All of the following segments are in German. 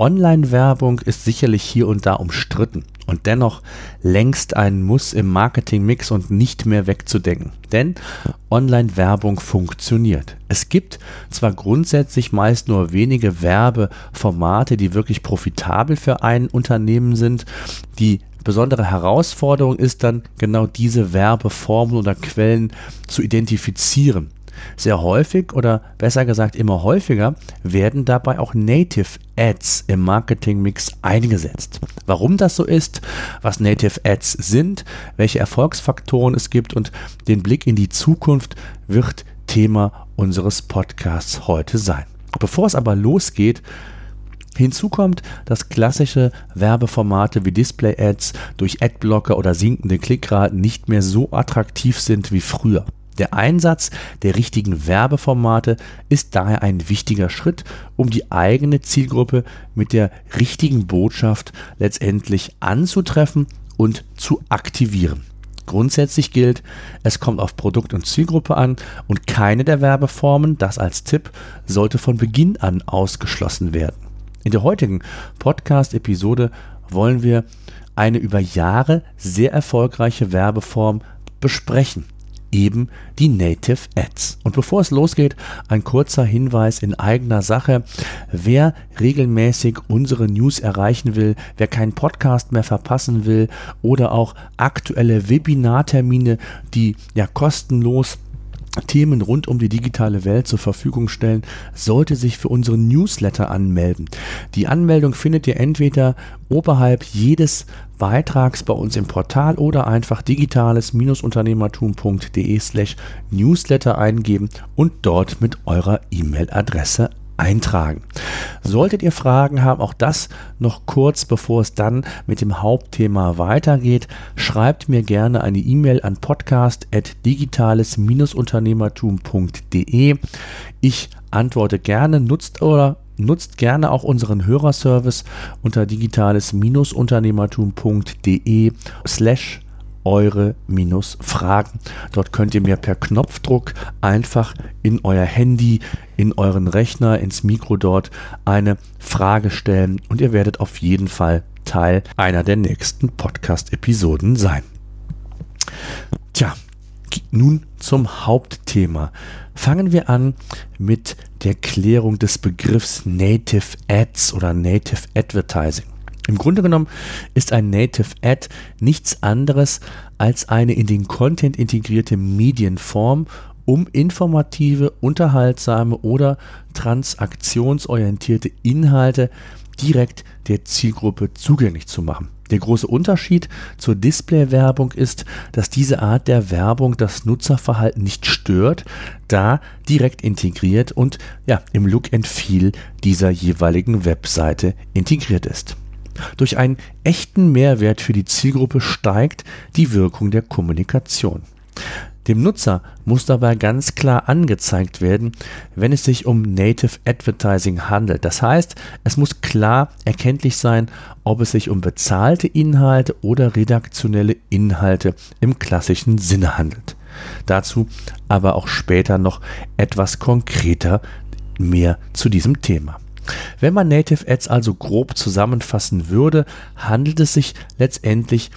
Online-Werbung ist sicherlich hier und da umstritten und dennoch längst ein Muss im Marketing-Mix und nicht mehr wegzudenken. Denn Online-Werbung funktioniert. Es gibt zwar grundsätzlich meist nur wenige Werbeformate, die wirklich profitabel für ein Unternehmen sind, die besondere Herausforderung ist dann genau diese Werbeformen oder Quellen zu identifizieren. Sehr häufig oder besser gesagt immer häufiger werden dabei auch Native Ads im Marketingmix eingesetzt. Warum das so ist, was Native Ads sind, welche Erfolgsfaktoren es gibt und den Blick in die Zukunft wird Thema unseres Podcasts heute sein. Bevor es aber losgeht, Hinzu kommt, dass klassische Werbeformate wie Display-Ads durch Adblocker oder sinkende Klickraten nicht mehr so attraktiv sind wie früher. Der Einsatz der richtigen Werbeformate ist daher ein wichtiger Schritt, um die eigene Zielgruppe mit der richtigen Botschaft letztendlich anzutreffen und zu aktivieren. Grundsätzlich gilt, es kommt auf Produkt und Zielgruppe an und keine der Werbeformen, das als Tipp, sollte von Beginn an ausgeschlossen werden. In der heutigen Podcast-Episode wollen wir eine über Jahre sehr erfolgreiche Werbeform besprechen eben die Native Ads. Und bevor es losgeht, ein kurzer Hinweis in eigener Sache. Wer regelmäßig unsere News erreichen will, wer keinen Podcast mehr verpassen will oder auch aktuelle Webinartermine, die ja kostenlos Themen rund um die digitale Welt zur Verfügung stellen, sollte sich für unseren Newsletter anmelden. Die Anmeldung findet ihr entweder oberhalb jedes Beitrags bei uns im Portal oder einfach digitales-unternehmertum.de slash newsletter eingeben und dort mit eurer E-Mail-Adresse eintragen. Solltet ihr Fragen haben, auch das noch kurz, bevor es dann mit dem Hauptthema weitergeht, schreibt mir gerne eine E-Mail an podcast.digitales-unternehmertum.de. Ich antworte gerne, nutzt oder nutzt gerne auch unseren Hörerservice unter digitales-unternehmertum.de slash eure minus Fragen. Dort könnt ihr mir per Knopfdruck einfach in euer Handy, in euren Rechner, ins Mikro dort eine Frage stellen und ihr werdet auf jeden Fall Teil einer der nächsten Podcast-Episoden sein. Tja, nun zum Hauptthema. Fangen wir an mit der Klärung des Begriffs Native Ads oder Native Advertising. Im Grunde genommen ist ein Native Ad nichts anderes als eine in den Content integrierte Medienform, um informative, unterhaltsame oder transaktionsorientierte Inhalte direkt der Zielgruppe zugänglich zu machen. Der große Unterschied zur Display-Werbung ist, dass diese Art der Werbung das Nutzerverhalten nicht stört, da direkt integriert und ja, im Look and Feel dieser jeweiligen Webseite integriert ist. Durch einen echten Mehrwert für die Zielgruppe steigt die Wirkung der Kommunikation. Dem Nutzer muss dabei ganz klar angezeigt werden, wenn es sich um Native Advertising handelt. Das heißt, es muss klar erkenntlich sein, ob es sich um bezahlte Inhalte oder redaktionelle Inhalte im klassischen Sinne handelt. Dazu aber auch später noch etwas konkreter mehr zu diesem Thema. Wenn man Native Ads also grob zusammenfassen würde, handelt es sich letztendlich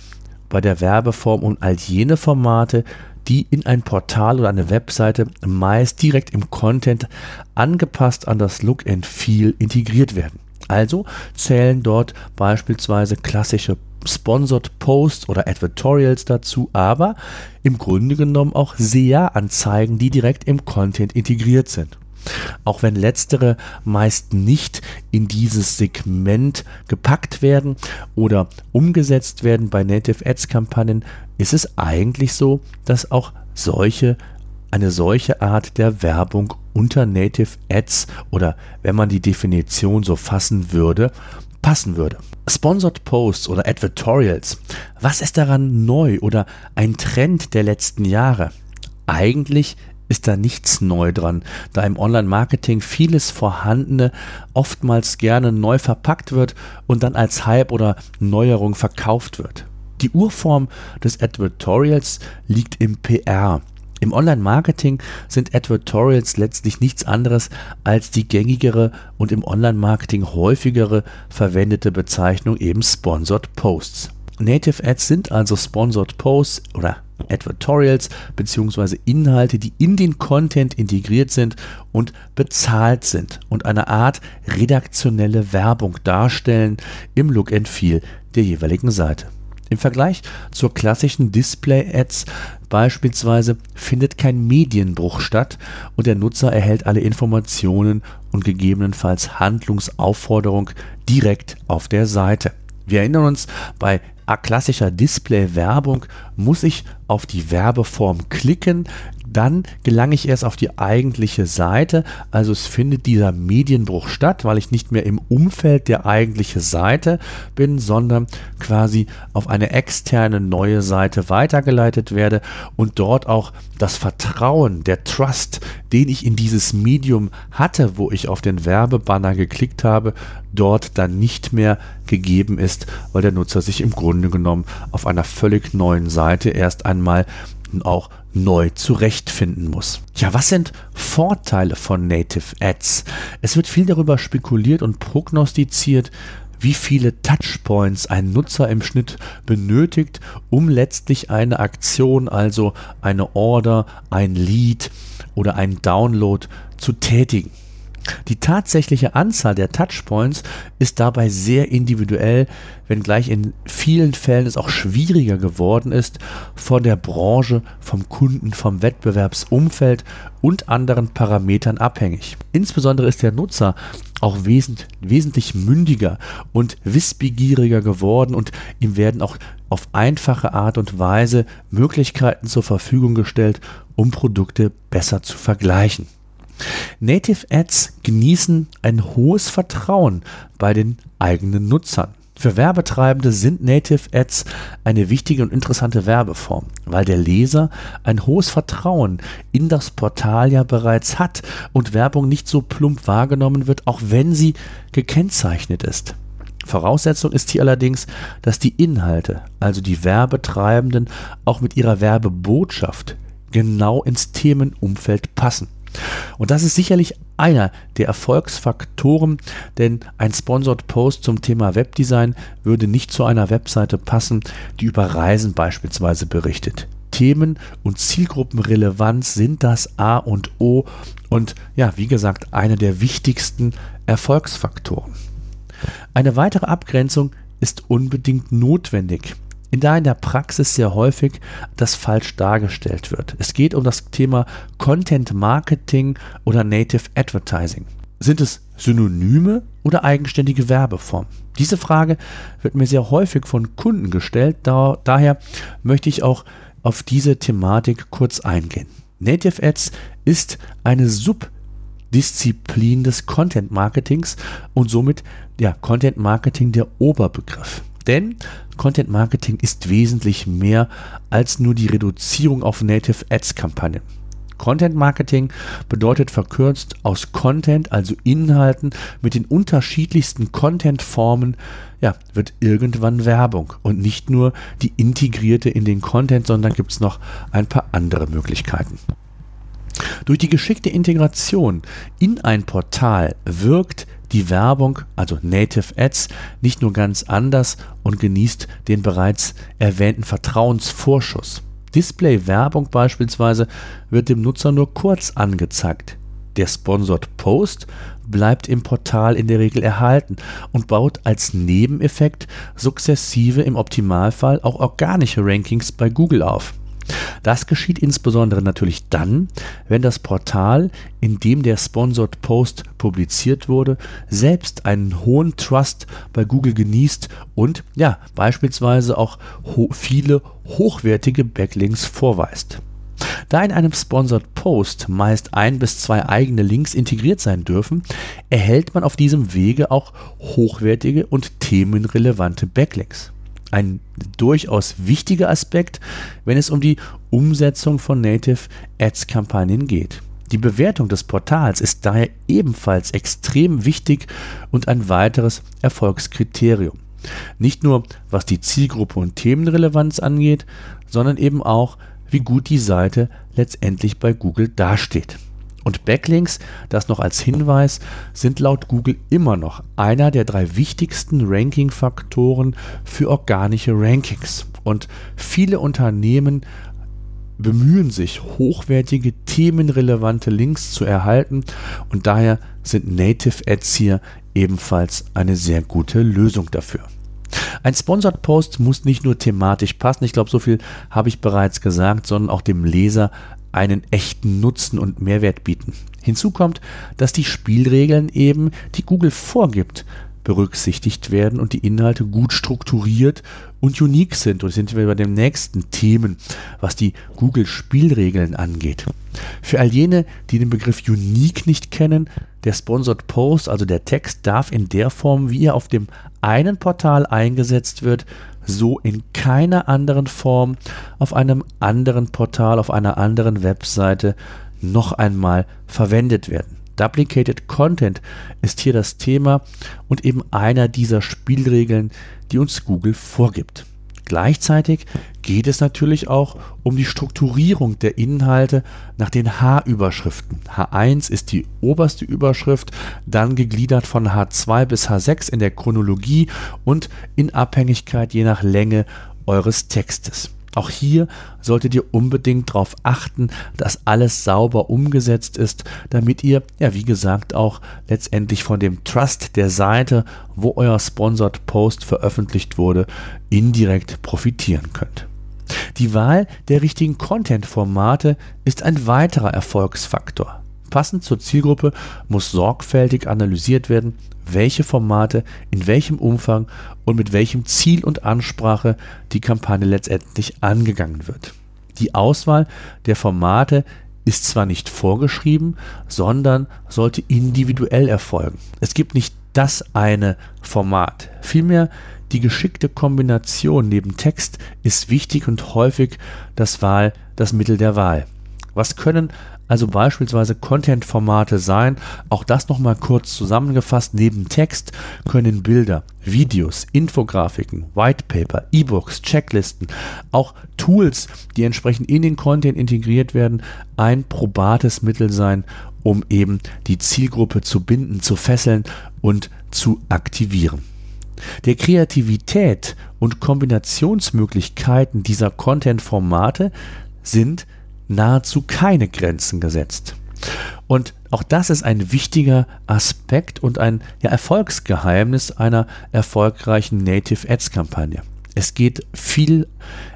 bei der Werbeform um all jene Formate, die in ein Portal oder eine Webseite meist direkt im Content angepasst an das Look and Feel integriert werden. Also zählen dort beispielsweise klassische Sponsored Posts oder Advertorials dazu, aber im Grunde genommen auch SEA-Anzeigen, die direkt im Content integriert sind. Auch wenn letztere meist nicht in dieses Segment gepackt werden oder umgesetzt werden bei Native Ads Kampagnen, ist es eigentlich so, dass auch solche eine solche Art der Werbung unter Native Ads oder wenn man die Definition so fassen würde, passen würde. Sponsored Posts oder Advertorials. Was ist daran neu oder ein Trend der letzten Jahre? Eigentlich ist da nichts neu dran, da im Online-Marketing vieles Vorhandene oftmals gerne neu verpackt wird und dann als Hype oder Neuerung verkauft wird. Die Urform des Advertorials liegt im PR. Im Online-Marketing sind Advertorials letztlich nichts anderes als die gängigere und im Online-Marketing häufigere verwendete Bezeichnung eben Sponsored Posts. Native Ads sind also Sponsored Posts oder Advertorials bzw. Inhalte, die in den Content integriert sind und bezahlt sind und eine Art redaktionelle Werbung darstellen im Look and Feel der jeweiligen Seite. Im Vergleich zur klassischen Display-Ads beispielsweise findet kein Medienbruch statt und der Nutzer erhält alle Informationen und gegebenenfalls Handlungsaufforderung direkt auf der Seite. Wir erinnern uns, bei klassischer Display-Werbung muss ich auf die Werbeform klicken, dann gelange ich erst auf die eigentliche Seite. Also es findet dieser Medienbruch statt, weil ich nicht mehr im Umfeld der eigentlichen Seite bin, sondern quasi auf eine externe neue Seite weitergeleitet werde und dort auch das Vertrauen, der Trust, den ich in dieses Medium hatte, wo ich auf den Werbebanner geklickt habe, dort dann nicht mehr gegeben ist, weil der Nutzer sich im Grunde genommen auf einer völlig neuen Seite erst einmal auch neu zurechtfinden muss. Ja, was sind Vorteile von Native Ads? Es wird viel darüber spekuliert und prognostiziert, wie viele Touchpoints ein Nutzer im Schnitt benötigt, um letztlich eine Aktion, also eine Order, ein Lead oder ein Download zu tätigen. Die tatsächliche Anzahl der Touchpoints ist dabei sehr individuell, wenngleich in vielen Fällen es auch schwieriger geworden ist, von der Branche, vom Kunden, vom Wettbewerbsumfeld und anderen Parametern abhängig. Insbesondere ist der Nutzer auch wesentlich, mündiger und wissbegieriger geworden und ihm werden auch auf einfache Art und Weise Möglichkeiten zur Verfügung gestellt, um Produkte besser zu vergleichen. Native Ads genießen ein hohes Vertrauen bei den eigenen Nutzern. Für Werbetreibende sind Native Ads eine wichtige und interessante Werbeform, weil der Leser ein hohes Vertrauen in das Portal ja bereits hat und Werbung nicht so plump wahrgenommen wird, auch wenn sie gekennzeichnet ist. Voraussetzung ist hier allerdings, dass die Inhalte, also die Werbetreibenden, auch mit ihrer Werbebotschaft genau ins Themenumfeld passen. Und das ist sicherlich einer der Erfolgsfaktoren, denn ein Sponsored Post zum Thema Webdesign würde nicht zu einer Webseite passen, die über Reisen beispielsweise berichtet. Themen und Zielgruppenrelevanz sind das A und O und ja, wie gesagt, einer der wichtigsten Erfolgsfaktoren. Eine weitere Abgrenzung ist unbedingt notwendig da in der Praxis sehr häufig das falsch dargestellt wird. Es geht um das Thema Content Marketing oder Native Advertising. Sind es Synonyme oder eigenständige Werbeformen? Diese Frage wird mir sehr häufig von Kunden gestellt, da, daher möchte ich auch auf diese Thematik kurz eingehen. Native Ads ist eine Subdisziplin des Content Marketings und somit ja Content Marketing der Oberbegriff. Denn Content Marketing ist wesentlich mehr als nur die Reduzierung auf Native Ads Kampagnen. Content Marketing bedeutet verkürzt aus Content, also Inhalten mit den unterschiedlichsten Content-Formen, ja, wird irgendwann Werbung und nicht nur die integrierte in den Content, sondern gibt es noch ein paar andere Möglichkeiten. Durch die geschickte Integration in ein Portal wirkt die Werbung, also Native Ads, nicht nur ganz anders und genießt den bereits erwähnten Vertrauensvorschuss. Display-Werbung beispielsweise wird dem Nutzer nur kurz angezeigt. Der Sponsored Post bleibt im Portal in der Regel erhalten und baut als Nebeneffekt sukzessive im Optimalfall auch organische Rankings bei Google auf. Das geschieht insbesondere natürlich dann, wenn das Portal, in dem der Sponsored Post publiziert wurde, selbst einen hohen Trust bei Google genießt und ja, beispielsweise auch ho viele hochwertige Backlinks vorweist. Da in einem Sponsored Post meist ein bis zwei eigene Links integriert sein dürfen, erhält man auf diesem Wege auch hochwertige und themenrelevante Backlinks. Ein durchaus wichtiger Aspekt, wenn es um die Umsetzung von Native Ads Kampagnen geht. Die Bewertung des Portals ist daher ebenfalls extrem wichtig und ein weiteres Erfolgskriterium. Nicht nur was die Zielgruppe und Themenrelevanz angeht, sondern eben auch wie gut die Seite letztendlich bei Google dasteht. Und Backlinks, das noch als Hinweis, sind laut Google immer noch einer der drei wichtigsten Ranking-Faktoren für organische Rankings. Und viele Unternehmen bemühen sich, hochwertige, themenrelevante Links zu erhalten und daher sind Native Ads hier ebenfalls eine sehr gute Lösung dafür. Ein Sponsored Post muss nicht nur thematisch passen, ich glaube, so viel habe ich bereits gesagt, sondern auch dem Leser einen echten Nutzen und Mehrwert bieten. Hinzu kommt, dass die Spielregeln eben, die Google vorgibt, berücksichtigt werden und die Inhalte gut strukturiert und unique sind. Und sind wir bei den nächsten Themen, was die Google-Spielregeln angeht. Für all jene, die den Begriff unique nicht kennen, der Sponsored Post, also der Text, darf in der Form, wie er auf dem einen Portal eingesetzt wird, so in keiner anderen Form auf einem anderen Portal, auf einer anderen Webseite noch einmal verwendet werden. Duplicated Content ist hier das Thema und eben einer dieser Spielregeln, die uns Google vorgibt. Gleichzeitig geht es natürlich auch um die Strukturierung der Inhalte nach den H-Überschriften. H1 ist die oberste Überschrift, dann gegliedert von H2 bis H6 in der Chronologie und in Abhängigkeit je nach Länge eures Textes. Auch hier solltet ihr unbedingt darauf achten, dass alles sauber umgesetzt ist, damit ihr, ja wie gesagt, auch letztendlich von dem Trust der Seite, wo euer Sponsored Post veröffentlicht wurde, indirekt profitieren könnt. Die Wahl der richtigen Content-Formate ist ein weiterer Erfolgsfaktor. Passend zur Zielgruppe muss sorgfältig analysiert werden, welche Formate, in welchem Umfang und mit welchem Ziel und Ansprache die Kampagne letztendlich angegangen wird. Die Auswahl der Formate ist zwar nicht vorgeschrieben, sondern sollte individuell erfolgen. Es gibt nicht das eine Format. Vielmehr die geschickte Kombination neben Text ist wichtig und häufig das Wahl, das Mittel der Wahl. Was können also beispielsweise Content-Formate sein. Auch das nochmal kurz zusammengefasst. Neben Text können Bilder, Videos, Infografiken, Whitepaper, E-Books, Checklisten, auch Tools, die entsprechend in den Content integriert werden, ein probates Mittel sein, um eben die Zielgruppe zu binden, zu fesseln und zu aktivieren. Der Kreativität und Kombinationsmöglichkeiten dieser Content-Formate sind nahezu keine Grenzen gesetzt. Und auch das ist ein wichtiger Aspekt und ein ja, Erfolgsgeheimnis einer erfolgreichen Native Ads Kampagne. Es geht viel,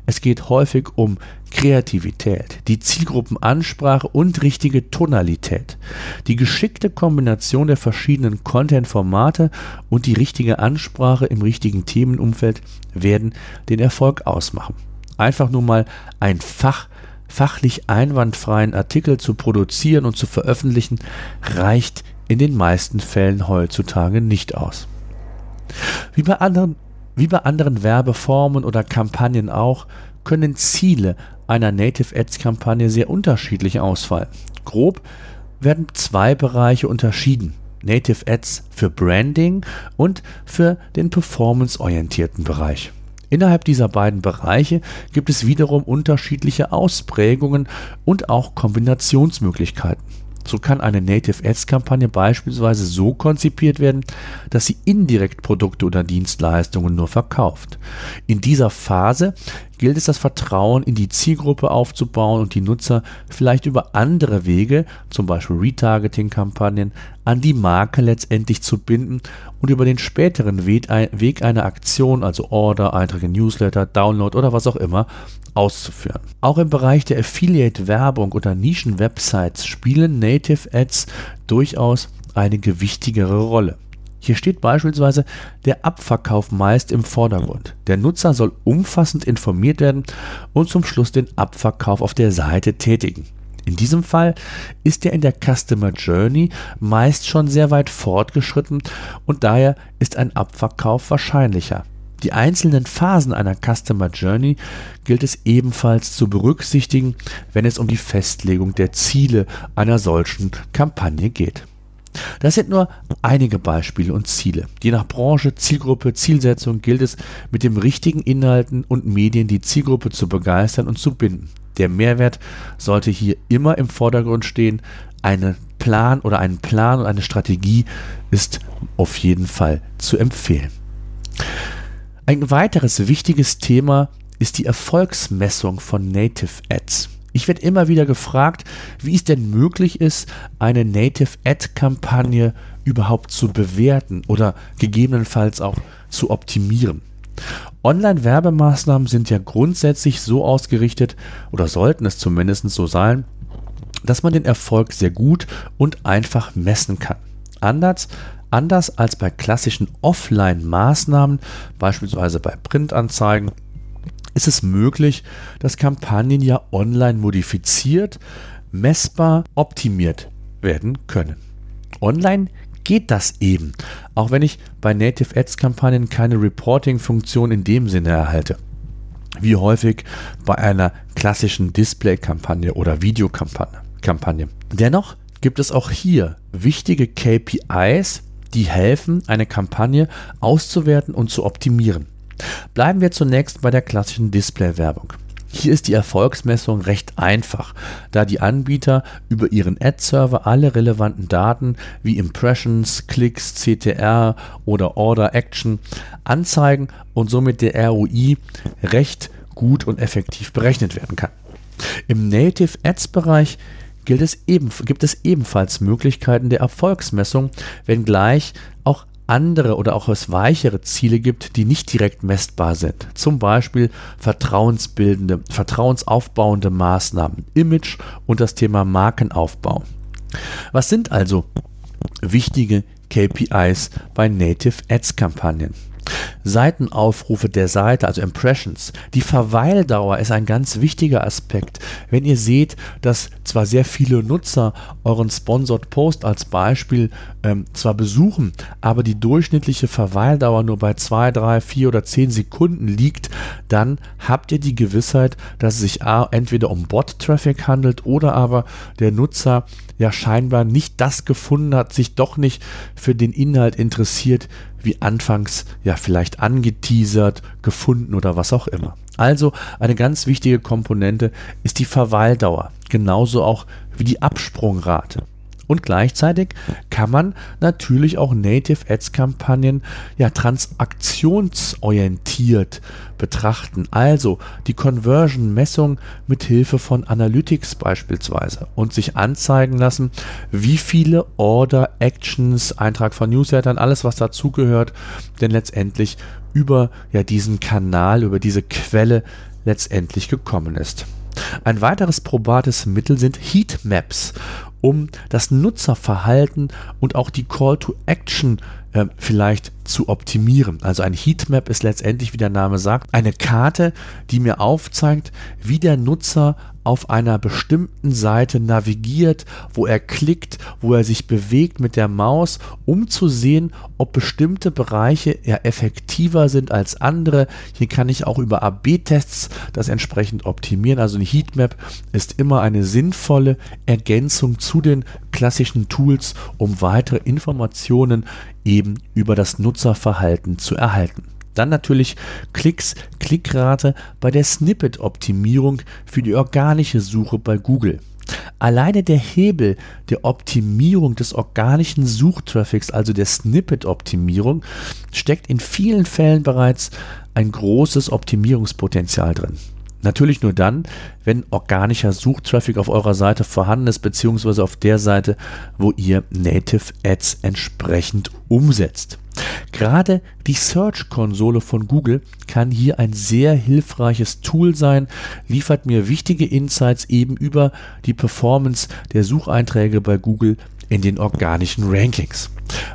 es geht häufig um Kreativität, die Zielgruppenansprache und richtige Tonalität. Die geschickte Kombination der verschiedenen Content-Formate und die richtige Ansprache im richtigen Themenumfeld werden den Erfolg ausmachen. Einfach nur mal ein Fach fachlich einwandfreien Artikel zu produzieren und zu veröffentlichen, reicht in den meisten Fällen heutzutage nicht aus. Wie bei anderen, wie bei anderen Werbeformen oder Kampagnen auch, können Ziele einer Native Ads Kampagne sehr unterschiedlich ausfallen. Grob werden zwei Bereiche unterschieden. Native Ads für Branding und für den performanceorientierten Bereich. Innerhalb dieser beiden Bereiche gibt es wiederum unterschiedliche Ausprägungen und auch Kombinationsmöglichkeiten. So kann eine Native Ads Kampagne beispielsweise so konzipiert werden, dass sie indirekt Produkte oder Dienstleistungen nur verkauft. In dieser Phase gilt es, das Vertrauen in die Zielgruppe aufzubauen und die Nutzer vielleicht über andere Wege, zum Beispiel Retargeting-Kampagnen, an die Marke letztendlich zu binden und über den späteren Weg einer Aktion, also Order, Einträge, Newsletter, Download oder was auch immer, auszuführen. Auch im Bereich der Affiliate-Werbung oder Nischen-Websites spielen Native Ads durchaus eine gewichtigere Rolle. Hier steht beispielsweise der Abverkauf meist im Vordergrund. Der Nutzer soll umfassend informiert werden und zum Schluss den Abverkauf auf der Seite tätigen. In diesem Fall ist er in der Customer Journey meist schon sehr weit fortgeschritten und daher ist ein Abverkauf wahrscheinlicher. Die einzelnen Phasen einer Customer Journey gilt es ebenfalls zu berücksichtigen, wenn es um die Festlegung der Ziele einer solchen Kampagne geht. Das sind nur einige Beispiele und Ziele. Je nach Branche, Zielgruppe, Zielsetzung gilt es, mit den richtigen Inhalten und Medien die Zielgruppe zu begeistern und zu binden. Der Mehrwert sollte hier immer im Vordergrund stehen. Eine Plan oder ein Plan und eine Strategie ist auf jeden Fall zu empfehlen. Ein weiteres wichtiges Thema ist die Erfolgsmessung von Native Ads. Ich werde immer wieder gefragt, wie es denn möglich ist, eine Native Ad-Kampagne überhaupt zu bewerten oder gegebenenfalls auch zu optimieren. Online-Werbemaßnahmen sind ja grundsätzlich so ausgerichtet oder sollten es zumindest so sein, dass man den Erfolg sehr gut und einfach messen kann. Anders Anders als bei klassischen Offline-Maßnahmen, beispielsweise bei Printanzeigen, ist es möglich, dass Kampagnen ja online modifiziert, messbar optimiert werden können. Online geht das eben, auch wenn ich bei Native Ads Kampagnen keine Reporting-Funktion in dem Sinne erhalte. Wie häufig bei einer klassischen Display-Kampagne oder Videokampagne. Dennoch gibt es auch hier wichtige KPIs, die helfen, eine Kampagne auszuwerten und zu optimieren. Bleiben wir zunächst bei der klassischen Display-Werbung. Hier ist die Erfolgsmessung recht einfach, da die Anbieter über ihren Ad-Server alle relevanten Daten wie Impressions, Klicks, CTR oder Order Action anzeigen und somit der ROI recht gut und effektiv berechnet werden kann. Im Native Ads Bereich gilt es eben, gibt es ebenfalls Möglichkeiten der Erfolgsmessung, wenngleich andere oder auch es weichere Ziele gibt, die nicht direkt messbar sind. Zum Beispiel vertrauensbildende, vertrauensaufbauende Maßnahmen, Image und das Thema Markenaufbau. Was sind also wichtige KPIs bei Native Ads Kampagnen? Seitenaufrufe der Seite, also Impressions. Die Verweildauer ist ein ganz wichtiger Aspekt. Wenn ihr seht, dass zwar sehr viele Nutzer euren Sponsored Post als Beispiel ähm, zwar besuchen, aber die durchschnittliche Verweildauer nur bei 2, 3, 4 oder 10 Sekunden liegt, dann habt ihr die Gewissheit, dass es sich entweder um Bot-Traffic handelt oder aber der Nutzer ja scheinbar nicht das gefunden hat, sich doch nicht für den Inhalt interessiert, wie anfangs ja vielleicht angeteasert, gefunden oder was auch immer. Also eine ganz wichtige Komponente ist die Verweildauer, genauso auch wie die Absprungrate. Und gleichzeitig kann man natürlich auch Native Ads Kampagnen ja transaktionsorientiert betrachten. Also die Conversion Messung mit Hilfe von Analytics beispielsweise und sich anzeigen lassen, wie viele Order, Actions, Eintrag von Newslettern, alles was dazugehört, denn letztendlich über ja diesen Kanal, über diese Quelle letztendlich gekommen ist. Ein weiteres probates Mittel sind Heatmaps um das Nutzerverhalten und auch die Call to Action äh, vielleicht zu optimieren. Also ein Heatmap ist letztendlich, wie der Name sagt, eine Karte, die mir aufzeigt, wie der Nutzer auf einer bestimmten Seite navigiert, wo er klickt, wo er sich bewegt mit der Maus, um zu sehen, ob bestimmte Bereiche ja effektiver sind als andere. Hier kann ich auch über AB-Tests das entsprechend optimieren. Also eine Heatmap ist immer eine sinnvolle Ergänzung zu den klassischen Tools, um weitere Informationen eben über das Nutzerverhalten zu erhalten. Dann natürlich Klicks, Klickrate bei der Snippet-Optimierung für die organische Suche bei Google. Alleine der Hebel der Optimierung des organischen Suchtraffics, also der Snippet-Optimierung, steckt in vielen Fällen bereits ein großes Optimierungspotenzial drin. Natürlich nur dann, wenn organischer Suchtraffic auf eurer Seite vorhanden ist, beziehungsweise auf der Seite, wo ihr Native Ads entsprechend umsetzt. Gerade die Search-Konsole von Google kann hier ein sehr hilfreiches Tool sein, liefert mir wichtige Insights eben über die Performance der Sucheinträge bei Google in den organischen Rankings.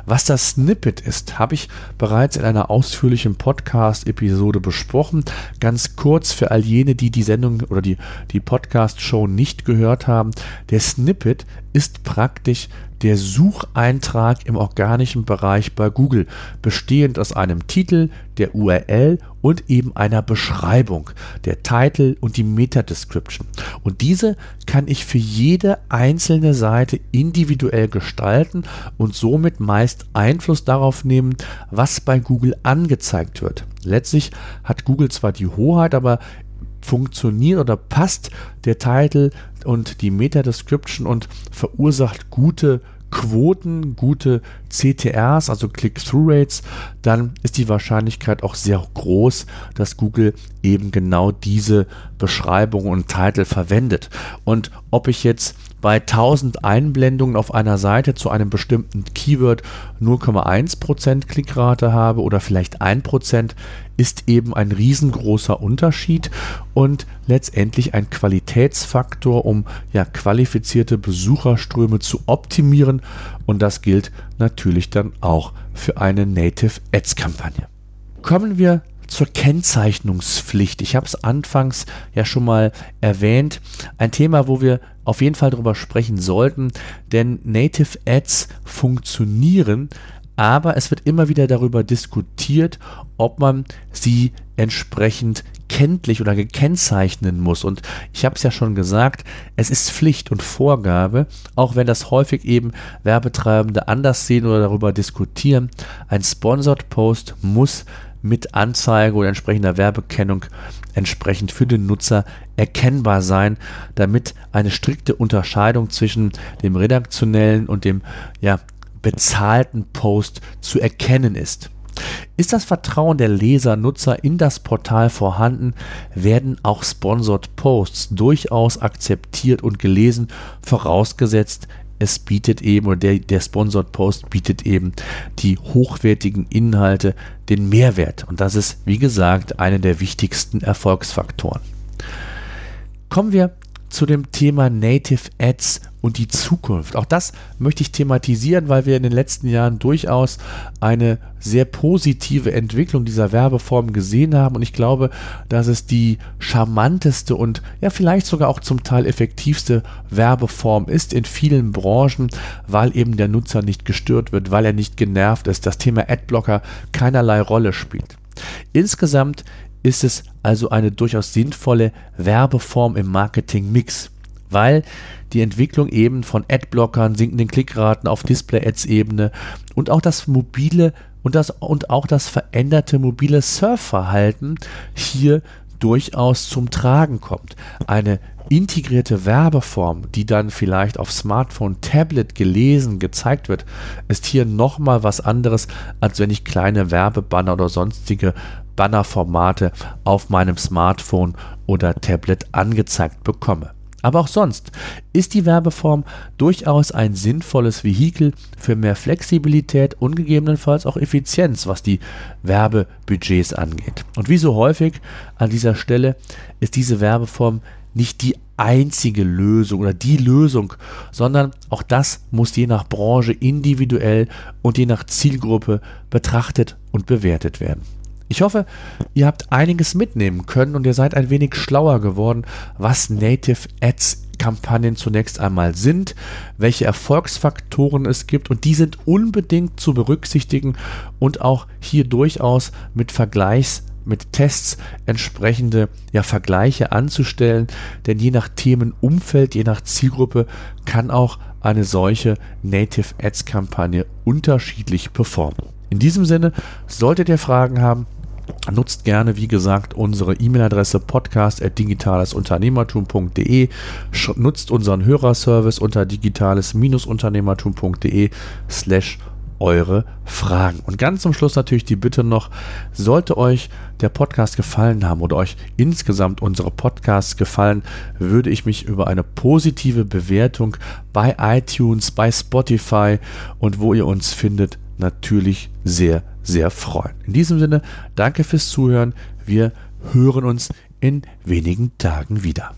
Was das Snippet ist, habe ich bereits in einer ausführlichen Podcast-Episode besprochen. Ganz kurz für all jene, die die Sendung oder die, die Podcast-Show nicht gehört haben. Der Snippet ist praktisch der Sucheintrag im organischen Bereich bei Google, bestehend aus einem Titel, der URL und eben einer Beschreibung, der Titel und die Meta-Description. Und diese kann ich für jede einzelne Seite individuell gestalten und somit meist Einfluss darauf nehmen, was bei Google angezeigt wird. Letztlich hat Google zwar die Hoheit, aber funktioniert oder passt der Titel und die Meta-Description und verursacht gute Quoten, gute CTRs, also Click-Through-Rates, dann ist die Wahrscheinlichkeit auch sehr groß, dass Google eben genau diese Beschreibung und Titel verwendet. Und ob ich jetzt bei 1000 Einblendungen auf einer Seite zu einem bestimmten Keyword 0,1% Klickrate habe oder vielleicht 1%, ist eben ein riesengroßer Unterschied und letztendlich ein Qualitätsfaktor, um ja qualifizierte Besucherströme zu optimieren und das gilt natürlich dann auch für eine Native Ads Kampagne. Kommen wir zur Kennzeichnungspflicht. Ich habe es anfangs ja schon mal erwähnt. Ein Thema, wo wir auf jeden Fall darüber sprechen sollten, denn Native Ads funktionieren, aber es wird immer wieder darüber diskutiert, ob man sie entsprechend kenntlich oder gekennzeichnen muss. Und ich habe es ja schon gesagt, es ist Pflicht und Vorgabe, auch wenn das häufig eben Werbetreibende anders sehen oder darüber diskutieren. Ein Sponsored Post muss mit Anzeige oder entsprechender Werbekennung entsprechend für den Nutzer erkennbar sein, damit eine strikte Unterscheidung zwischen dem redaktionellen und dem ja, bezahlten Post zu erkennen ist. Ist das Vertrauen der Leser, Nutzer in das Portal vorhanden, werden auch Sponsored Posts durchaus akzeptiert und gelesen, vorausgesetzt, es bietet eben, oder der, der Sponsored Post bietet eben die hochwertigen Inhalte, den Mehrwert. Und das ist, wie gesagt, einer der wichtigsten Erfolgsfaktoren. Kommen wir zu dem Thema Native Ads und die Zukunft. Auch das möchte ich thematisieren, weil wir in den letzten Jahren durchaus eine sehr positive Entwicklung dieser Werbeform gesehen haben. Und ich glaube, dass es die charmanteste und ja vielleicht sogar auch zum Teil effektivste Werbeform ist in vielen Branchen, weil eben der Nutzer nicht gestört wird, weil er nicht genervt ist, das Thema Adblocker keinerlei Rolle spielt. Insgesamt ist es also eine durchaus sinnvolle Werbeform im Marketing-Mix, weil die Entwicklung eben von Adblockern, sinkenden Klickraten auf Display-Ads-Ebene und auch das mobile und, das, und auch das veränderte mobile Surfverhalten hier durchaus zum Tragen kommt. Eine integrierte Werbeform, die dann vielleicht auf Smartphone, Tablet gelesen, gezeigt wird, ist hier nochmal was anderes, als wenn ich kleine Werbebanner oder sonstige Bannerformate auf meinem Smartphone oder Tablet angezeigt bekomme. Aber auch sonst ist die Werbeform durchaus ein sinnvolles Vehikel für mehr Flexibilität und gegebenenfalls auch Effizienz, was die Werbebudgets angeht. Und wie so häufig an dieser Stelle ist diese Werbeform nicht die einzige Lösung oder die Lösung, sondern auch das muss je nach Branche individuell und je nach Zielgruppe betrachtet und bewertet werden. Ich hoffe, ihr habt einiges mitnehmen können und ihr seid ein wenig schlauer geworden, was Native Ads Kampagnen zunächst einmal sind, welche Erfolgsfaktoren es gibt und die sind unbedingt zu berücksichtigen und auch hier durchaus mit Vergleichs mit Tests entsprechende ja, Vergleiche anzustellen, denn je nach Themenumfeld, je nach Zielgruppe kann auch eine solche Native Ads Kampagne unterschiedlich performen. In diesem Sinne, solltet ihr Fragen haben, Nutzt gerne, wie gesagt, unsere E-Mail-Adresse podcast.digitalesunternehmertum.de. Nutzt unseren Hörerservice unter digitales-unternehmertum.de slash eure Fragen. Und ganz zum Schluss natürlich die Bitte noch, sollte euch der Podcast gefallen haben oder euch insgesamt unsere Podcasts gefallen, würde ich mich über eine positive Bewertung bei iTunes, bei Spotify und wo ihr uns findet, natürlich sehr, sehr freuen. In diesem Sinne, danke fürs Zuhören. Wir hören uns in wenigen Tagen wieder.